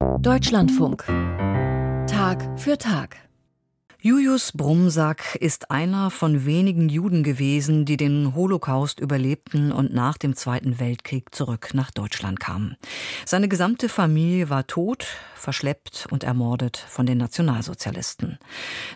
Deutschlandfunk. Tag für Tag. Julius Brumsack ist einer von wenigen Juden gewesen, die den Holocaust überlebten und nach dem Zweiten Weltkrieg zurück nach Deutschland kamen. Seine gesamte Familie war tot, verschleppt und ermordet von den Nationalsozialisten.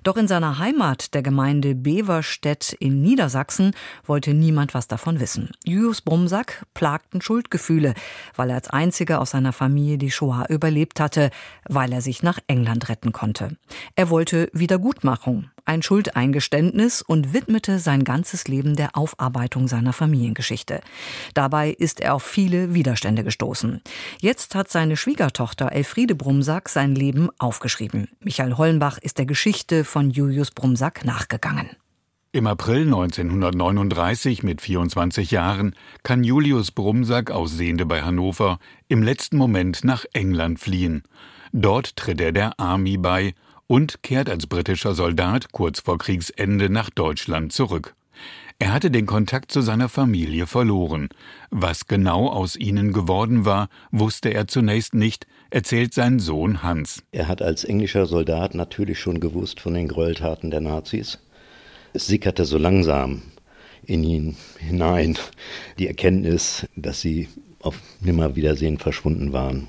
Doch in seiner Heimat, der Gemeinde Beverstedt in Niedersachsen, wollte niemand was davon wissen. Julius Brumsack plagten Schuldgefühle, weil er als einziger aus seiner Familie die Shoah überlebt hatte, weil er sich nach England retten konnte. Er wollte Wiedergutmachung ein Schuldeingeständnis und widmete sein ganzes Leben der Aufarbeitung seiner Familiengeschichte. Dabei ist er auf viele Widerstände gestoßen. Jetzt hat seine Schwiegertochter Elfriede Brumsack sein Leben aufgeschrieben. Michael Hollenbach ist der Geschichte von Julius Brumsack nachgegangen. Im April 1939 mit 24 Jahren kann Julius Brumsack aus Sehende bei Hannover im letzten Moment nach England fliehen. Dort tritt er der Army bei und kehrt als britischer Soldat kurz vor Kriegsende nach Deutschland zurück. Er hatte den Kontakt zu seiner Familie verloren. Was genau aus ihnen geworden war, wusste er zunächst nicht, erzählt sein Sohn Hans. Er hat als englischer Soldat natürlich schon gewusst von den Gräueltaten der Nazis. Es sickerte so langsam in ihn hinein die Erkenntnis, dass sie auf Nimmerwiedersehen verschwunden waren.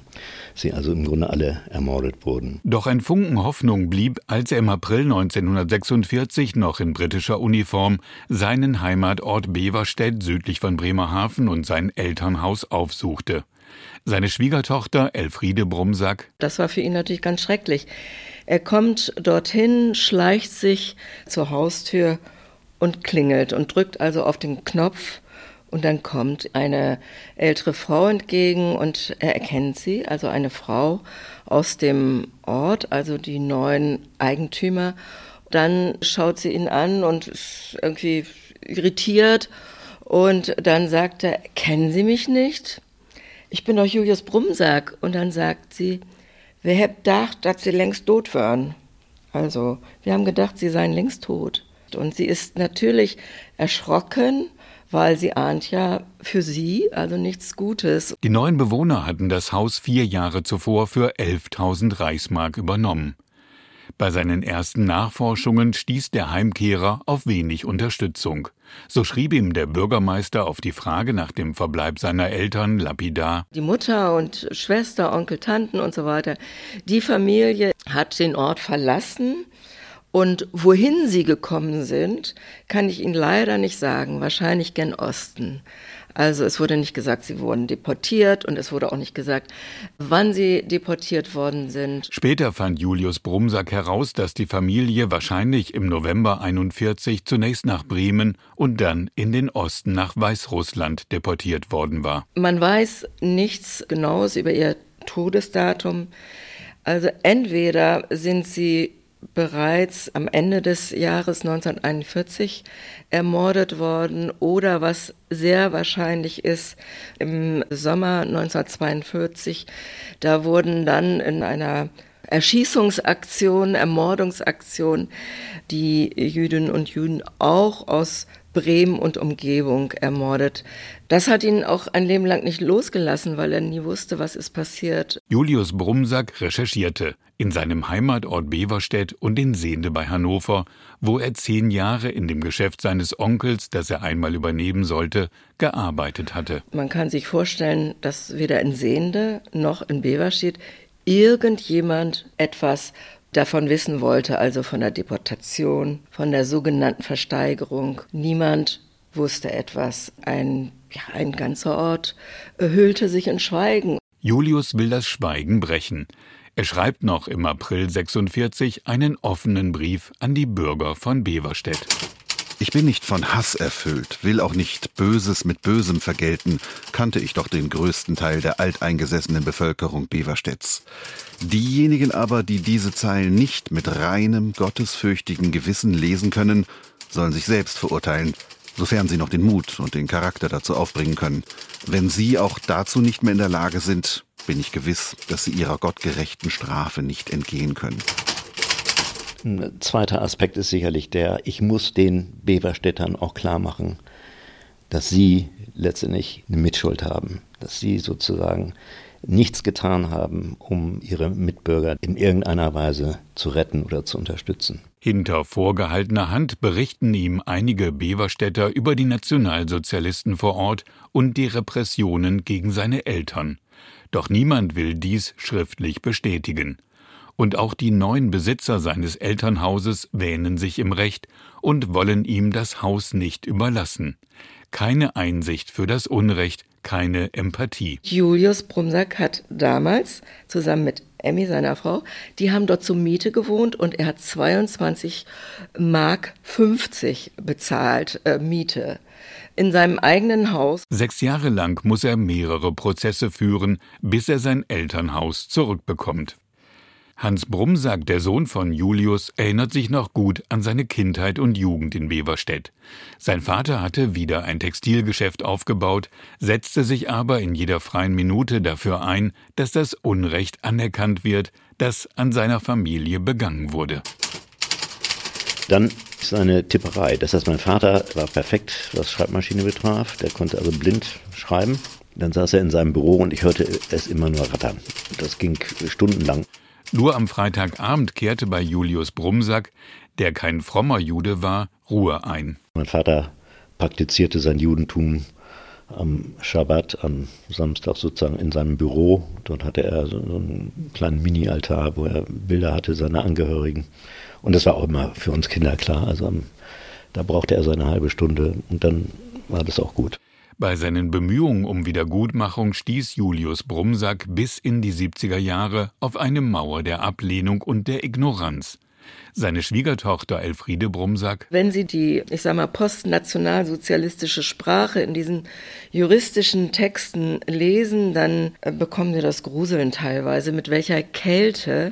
Sie also im Grunde alle ermordet wurden. Doch ein Funken Hoffnung blieb, als er im April 1946 noch in britischer Uniform seinen Heimatort Beverstedt südlich von Bremerhaven und sein Elternhaus aufsuchte. Seine Schwiegertochter Elfriede Brumsack. Das war für ihn natürlich ganz schrecklich. Er kommt dorthin, schleicht sich zur Haustür und klingelt und drückt also auf den Knopf und dann kommt eine ältere Frau entgegen und er erkennt sie, also eine Frau aus dem Ort, also die neuen Eigentümer. Dann schaut sie ihn an und ist irgendwie irritiert und dann sagt er, kennen Sie mich nicht? Ich bin doch Julius Brumsack. Und dann sagt sie, wir haben gedacht, dass Sie längst tot wären. Also, wir haben gedacht, Sie seien längst tot. Und sie ist natürlich erschrocken weil sie ahnt ja für sie also nichts Gutes. Die neuen Bewohner hatten das Haus vier Jahre zuvor für 11.000 Reichsmark übernommen. Bei seinen ersten Nachforschungen stieß der Heimkehrer auf wenig Unterstützung. So schrieb ihm der Bürgermeister auf die Frage nach dem Verbleib seiner Eltern lapidar. Die Mutter und Schwester, Onkel, Tanten und so weiter, die Familie hat den Ort verlassen und wohin sie gekommen sind, kann ich Ihnen leider nicht sagen. Wahrscheinlich gen Osten. Also es wurde nicht gesagt, sie wurden deportiert und es wurde auch nicht gesagt, wann sie deportiert worden sind. Später fand Julius Brumsack heraus, dass die Familie wahrscheinlich im November 41 zunächst nach Bremen und dann in den Osten nach Weißrussland deportiert worden war. Man weiß nichts Genaues über ihr Todesdatum. Also entweder sind sie bereits am Ende des Jahres 1941 ermordet worden oder was sehr wahrscheinlich ist, im Sommer 1942, da wurden dann in einer Erschießungsaktion, Ermordungsaktion die Jüdinnen und Juden auch aus Bremen und Umgebung ermordet. Das hat ihn auch ein Leben lang nicht losgelassen, weil er nie wusste, was ist passiert. Julius Brumsack recherchierte in seinem Heimatort Beverstedt und in Sehende bei Hannover, wo er zehn Jahre in dem Geschäft seines Onkels, das er einmal übernehmen sollte, gearbeitet hatte. Man kann sich vorstellen, dass weder in Sehende noch in Beverstedt irgendjemand etwas davon wissen wollte, also von der Deportation, von der sogenannten Versteigerung. Niemand wusste etwas. Ein, ja, ein ganzer Ort hüllte sich in Schweigen. Julius will das Schweigen brechen. Er schreibt noch im April 46 einen offenen Brief an die Bürger von Beverstedt. Ich bin nicht von Hass erfüllt, will auch nicht Böses mit Bösem vergelten, kannte ich doch den größten Teil der alteingesessenen Bevölkerung Beverstedts. Diejenigen aber, die diese Zeilen nicht mit reinem, gottesfürchtigen Gewissen lesen können, sollen sich selbst verurteilen, sofern sie noch den Mut und den Charakter dazu aufbringen können. Wenn sie auch dazu nicht mehr in der Lage sind, bin ich gewiss, dass sie ihrer gottgerechten Strafe nicht entgehen können. Ein zweiter Aspekt ist sicherlich der, ich muss den Beverstädtern auch klar machen, dass sie letztendlich eine Mitschuld haben, dass sie sozusagen nichts getan haben, um ihre Mitbürger in irgendeiner Weise zu retten oder zu unterstützen. Hinter vorgehaltener Hand berichten ihm einige Beverstädter über die Nationalsozialisten vor Ort und die Repressionen gegen seine Eltern. Doch niemand will dies schriftlich bestätigen. Und auch die neuen Besitzer seines Elternhauses wähnen sich im Recht und wollen ihm das Haus nicht überlassen. Keine Einsicht für das Unrecht, keine Empathie. Julius Brumsack hat damals zusammen mit Emmy, seiner Frau, die haben dort zur Miete gewohnt und er hat 22 Mark 50 bezahlt äh, Miete in seinem eigenen Haus. Sechs Jahre lang muss er mehrere Prozesse führen, bis er sein Elternhaus zurückbekommt. Hans Brumsack, der Sohn von Julius, erinnert sich noch gut an seine Kindheit und Jugend in Beverstedt. Sein Vater hatte wieder ein Textilgeschäft aufgebaut, setzte sich aber in jeder freien Minute dafür ein, dass das Unrecht anerkannt wird, das an seiner Familie begangen wurde. Dann seine Tipperei. Das heißt, mein Vater war perfekt, was Schreibmaschine betraf. Der konnte also blind schreiben. Dann saß er in seinem Büro und ich hörte es immer nur rattern. Das ging stundenlang. Nur am Freitagabend kehrte bei Julius Brumsack, der kein frommer Jude war, Ruhe ein. Mein Vater praktizierte sein Judentum am Schabbat, am Samstag sozusagen in seinem Büro. Dort hatte er so, einen kleinen Mini-Altar, wo er Bilder hatte seiner Angehörigen. Und das war auch immer für uns Kinder klar. Also da brauchte er seine halbe Stunde und dann war das auch gut. Bei seinen Bemühungen um Wiedergutmachung stieß Julius Brumsack bis in die 70er Jahre auf eine Mauer der Ablehnung und der Ignoranz. Seine Schwiegertochter Elfriede Brumsack. Wenn Sie die, ich sag mal, postnationalsozialistische Sprache in diesen juristischen Texten lesen, dann äh, bekommen Sie das Gruseln teilweise, mit welcher Kälte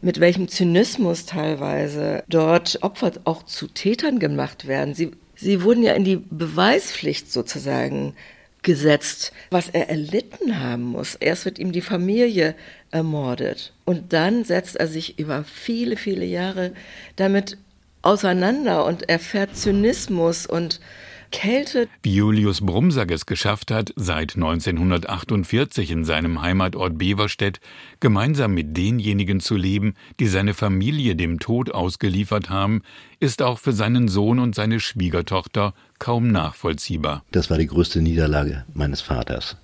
mit welchem Zynismus teilweise dort Opfer auch zu Tätern gemacht werden. Sie Sie wurden ja in die Beweispflicht sozusagen gesetzt, was er erlitten haben muss. Erst wird ihm die Familie ermordet und dann setzt er sich über viele, viele Jahre damit auseinander und erfährt Zynismus und Kälte. Wie Julius Brumsack es geschafft hat, seit 1948 in seinem Heimatort Beverstedt gemeinsam mit denjenigen zu leben, die seine Familie dem Tod ausgeliefert haben, ist auch für seinen Sohn und seine Schwiegertochter kaum nachvollziehbar. Das war die größte Niederlage meines Vaters,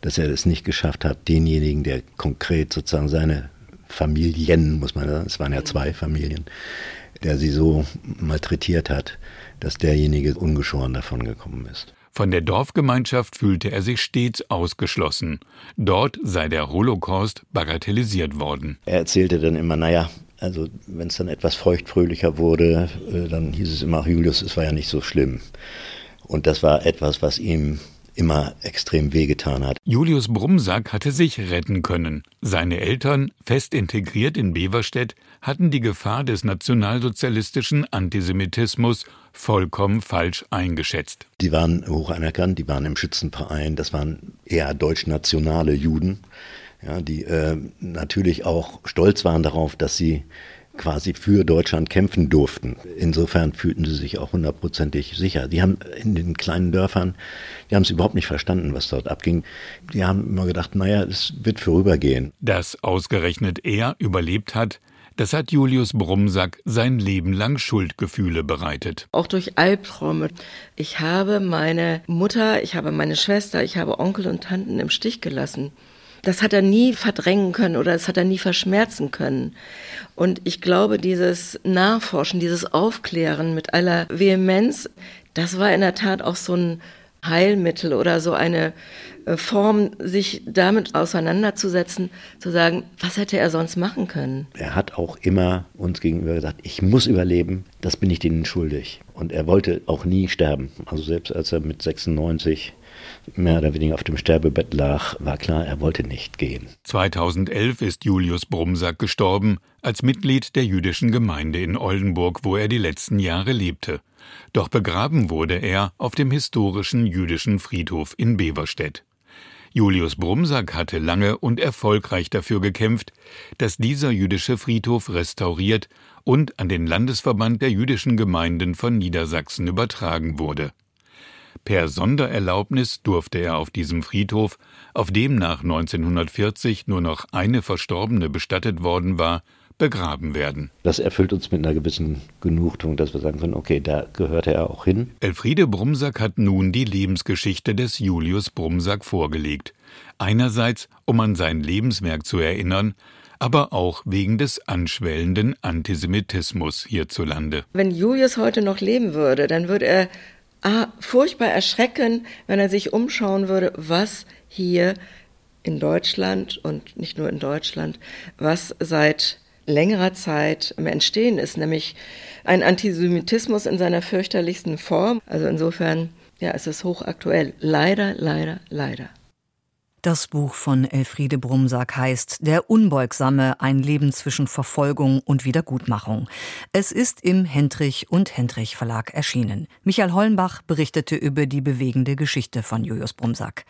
dass er es nicht geschafft hat, denjenigen, der konkret sozusagen seine Familien, muss man sagen, es waren ja zwei Familien, der sie so malträtiert hat, dass derjenige ungeschoren davon gekommen ist. Von der Dorfgemeinschaft fühlte er sich stets ausgeschlossen. Dort sei der Holocaust bagatellisiert worden. Er erzählte dann immer, naja, also wenn es dann etwas feuchtfröhlicher wurde, äh, dann hieß es immer, Julius, es war ja nicht so schlimm. Und das war etwas, was ihm immer extrem wehgetan hat. Julius Brumsack hatte sich retten können. Seine Eltern, fest integriert in Beverstedt, hatten die Gefahr des nationalsozialistischen Antisemitismus vollkommen falsch eingeschätzt. Die waren hoch anerkannt, die waren im Schützenverein, das waren eher deutschnationale Juden, ja, die äh, natürlich auch stolz waren darauf, dass sie quasi für Deutschland kämpfen durften. Insofern fühlten sie sich auch hundertprozentig sicher. Die haben in den kleinen Dörfern, die haben es überhaupt nicht verstanden, was dort abging. Die haben immer gedacht, naja, es wird vorübergehen. Dass ausgerechnet er überlebt hat, das hat Julius Brumsack sein Leben lang Schuldgefühle bereitet. Auch durch Albträume. Ich habe meine Mutter, ich habe meine Schwester, ich habe Onkel und Tanten im Stich gelassen. Das hat er nie verdrängen können oder das hat er nie verschmerzen können. Und ich glaube, dieses Nachforschen, dieses Aufklären mit aller Vehemenz, das war in der Tat auch so ein Heilmittel oder so eine äh, Form, sich damit auseinanderzusetzen, zu sagen, was hätte er sonst machen können? Er hat auch immer uns gegenüber gesagt, ich muss überleben, das bin ich denen schuldig. Und er wollte auch nie sterben. Also selbst als er mit 96 mehr oder weniger auf dem Sterbebett lag, war klar, er wollte nicht gehen. 2011 ist Julius Brumsack gestorben, als Mitglied der jüdischen Gemeinde in Oldenburg, wo er die letzten Jahre lebte. Doch begraben wurde er auf dem historischen jüdischen Friedhof in Beverstedt. Julius Brumsack hatte lange und erfolgreich dafür gekämpft, dass dieser jüdische Friedhof restauriert und an den Landesverband der jüdischen Gemeinden von Niedersachsen übertragen wurde. Per Sondererlaubnis durfte er auf diesem Friedhof, auf dem nach 1940 nur noch eine Verstorbene bestattet worden war, begraben werden. Das erfüllt uns mit einer gewissen Genugtuung, dass wir sagen können, okay, da gehörte er auch hin. Elfriede Brumsack hat nun die Lebensgeschichte des Julius Brumsack vorgelegt. Einerseits, um an sein Lebenswerk zu erinnern, aber auch wegen des anschwellenden Antisemitismus hierzulande. Wenn Julius heute noch leben würde, dann würde er furchtbar erschrecken, wenn er sich umschauen würde, was hier in Deutschland und nicht nur in Deutschland, was seit längerer Zeit im Entstehen ist, nämlich ein Antisemitismus in seiner fürchterlichsten Form. Also insofern, ja, es ist hochaktuell. Leider, leider, leider. Das Buch von Elfriede Brumsack heißt Der Unbeugsame, ein Leben zwischen Verfolgung und Wiedergutmachung. Es ist im Hendrich und Hendrich Verlag erschienen. Michael Hollenbach berichtete über die bewegende Geschichte von Julius Brumsack.